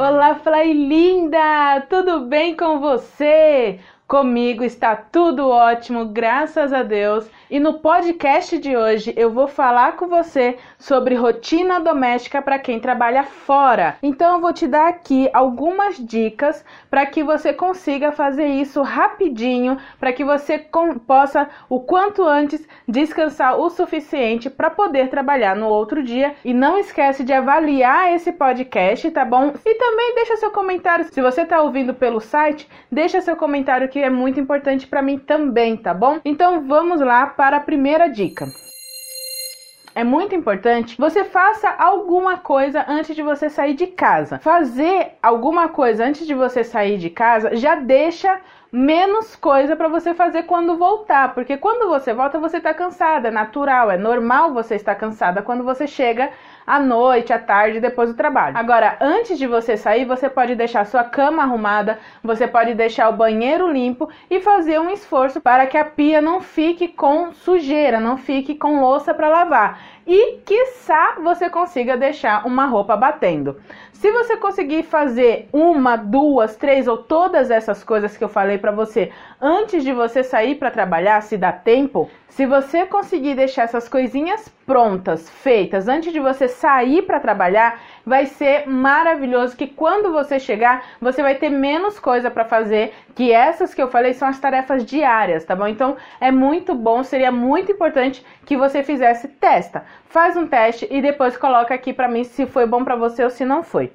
Olá, Fly linda! Tudo bem com você? Comigo está tudo ótimo, graças a Deus. E no podcast de hoje eu vou falar com você sobre rotina doméstica para quem trabalha fora. Então eu vou te dar aqui algumas dicas para que você consiga fazer isso rapidinho, para que você possa o quanto antes descansar o suficiente para poder trabalhar no outro dia. E não esquece de avaliar esse podcast, tá bom? E também deixa seu comentário. Se você está ouvindo pelo site, deixa seu comentário que é muito importante para mim também, tá bom? Então vamos lá para a primeira dica é muito importante você faça alguma coisa antes de você sair de casa. Fazer alguma coisa antes de você sair de casa já deixa menos coisa para você fazer quando voltar, porque quando você volta você está cansada, é natural, é normal você estar cansada quando você chega à noite, à tarde, depois do trabalho. Agora, antes de você sair, você pode deixar sua cama arrumada, você pode deixar o banheiro limpo e fazer um esforço para que a pia não fique com sujeira, não fique com louça para lavar. E quiçá você consiga deixar uma roupa batendo. Se você conseguir fazer uma, duas, três ou todas essas coisas que eu falei para você antes de você sair para trabalhar, se dá tempo, se você conseguir deixar essas coisinhas prontas, feitas antes de você sair para trabalhar, vai ser maravilhoso que quando você chegar, você vai ter menos coisa para fazer, que essas que eu falei são as tarefas diárias, tá bom? Então, é muito bom, seria muito importante que você fizesse testa. Faz um teste e depois coloca aqui para mim se foi bom para você ou se não foi.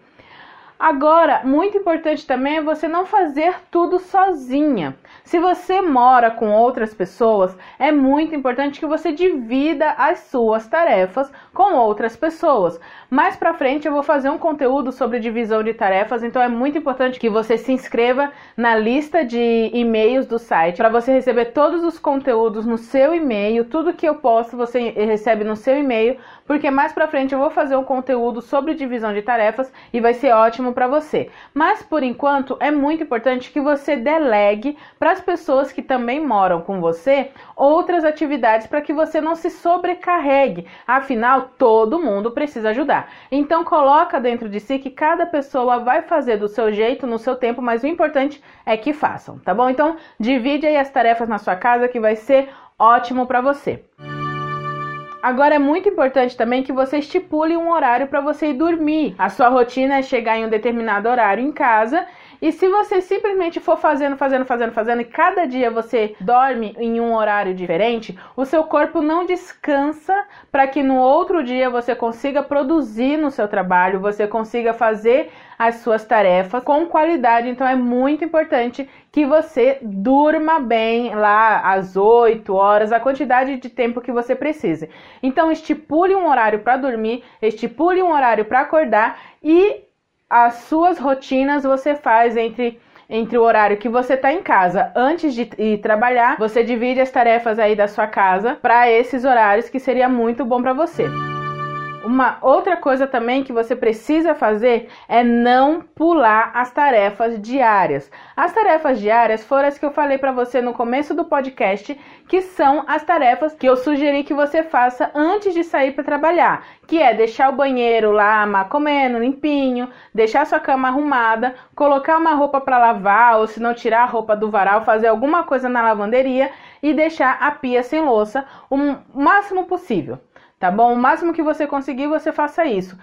Agora, muito importante também é você não fazer tudo sozinha. Se você mora com outras pessoas, é muito importante que você divida as suas tarefas com outras pessoas. Mais para frente eu vou fazer um conteúdo sobre divisão de tarefas, então é muito importante que você se inscreva na lista de e-mails do site para você receber todos os conteúdos no seu e-mail, tudo que eu posto você recebe no seu e-mail, porque mais para frente eu vou fazer um conteúdo sobre divisão de tarefas e vai ser ótimo para você. Mas por enquanto é muito importante que você delegue para as pessoas que também moram com você outras atividades para que você não se sobrecarregue. Afinal, todo mundo precisa ajudar. Então coloca dentro de si que cada pessoa vai fazer do seu jeito, no seu tempo, mas o importante é que façam, tá bom? Então divide aí as tarefas na sua casa que vai ser ótimo para você. Agora é muito importante também que você estipule um horário para você ir dormir. A sua rotina é chegar em um determinado horário em casa e se você simplesmente for fazendo, fazendo, fazendo, fazendo e cada dia você dorme em um horário diferente, o seu corpo não descansa para que no outro dia você consiga produzir no seu trabalho, você consiga fazer as suas tarefas com qualidade. Então é muito importante que você durma bem lá às 8 horas, a quantidade de tempo que você precise. Então estipule um horário para dormir, estipule um horário para acordar e as suas rotinas você faz entre entre o horário que você está em casa antes de ir trabalhar, você divide as tarefas aí da sua casa para esses horários que seria muito bom para você. Uma outra coisa também que você precisa fazer é não pular as tarefas diárias. As tarefas diárias foram as que eu falei para você no começo do podcast, que são as tarefas que eu sugeri que você faça antes de sair para trabalhar, que é deixar o banheiro lá comendo, limpinho, deixar sua cama arrumada, colocar uma roupa para lavar ou se não tirar a roupa do varal, fazer alguma coisa na lavanderia e deixar a pia sem louça o máximo possível tá bom? O máximo que você conseguir, você faça isso.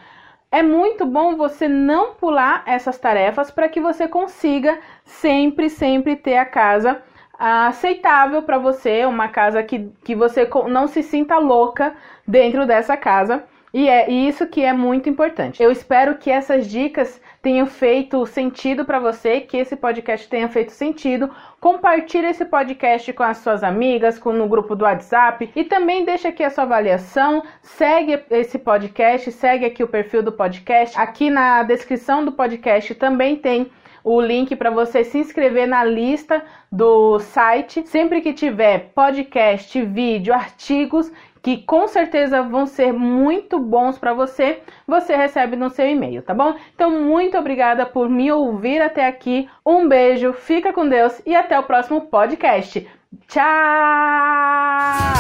É muito bom você não pular essas tarefas para que você consiga sempre, sempre ter a casa aceitável para você, uma casa que, que você não se sinta louca dentro dessa casa. E é isso que é muito importante. Eu espero que essas dicas tenham feito sentido para você, que esse podcast tenha feito sentido. Compartilhe esse podcast com as suas amigas, com, no grupo do WhatsApp e também deixa aqui a sua avaliação. Segue esse podcast, segue aqui o perfil do podcast. Aqui na descrição do podcast também tem o link para você se inscrever na lista do site. Sempre que tiver podcast, vídeo, artigos que com certeza vão ser muito bons para você, você recebe no seu e-mail, tá bom? Então, muito obrigada por me ouvir até aqui. Um beijo, fica com Deus e até o próximo podcast. Tchau!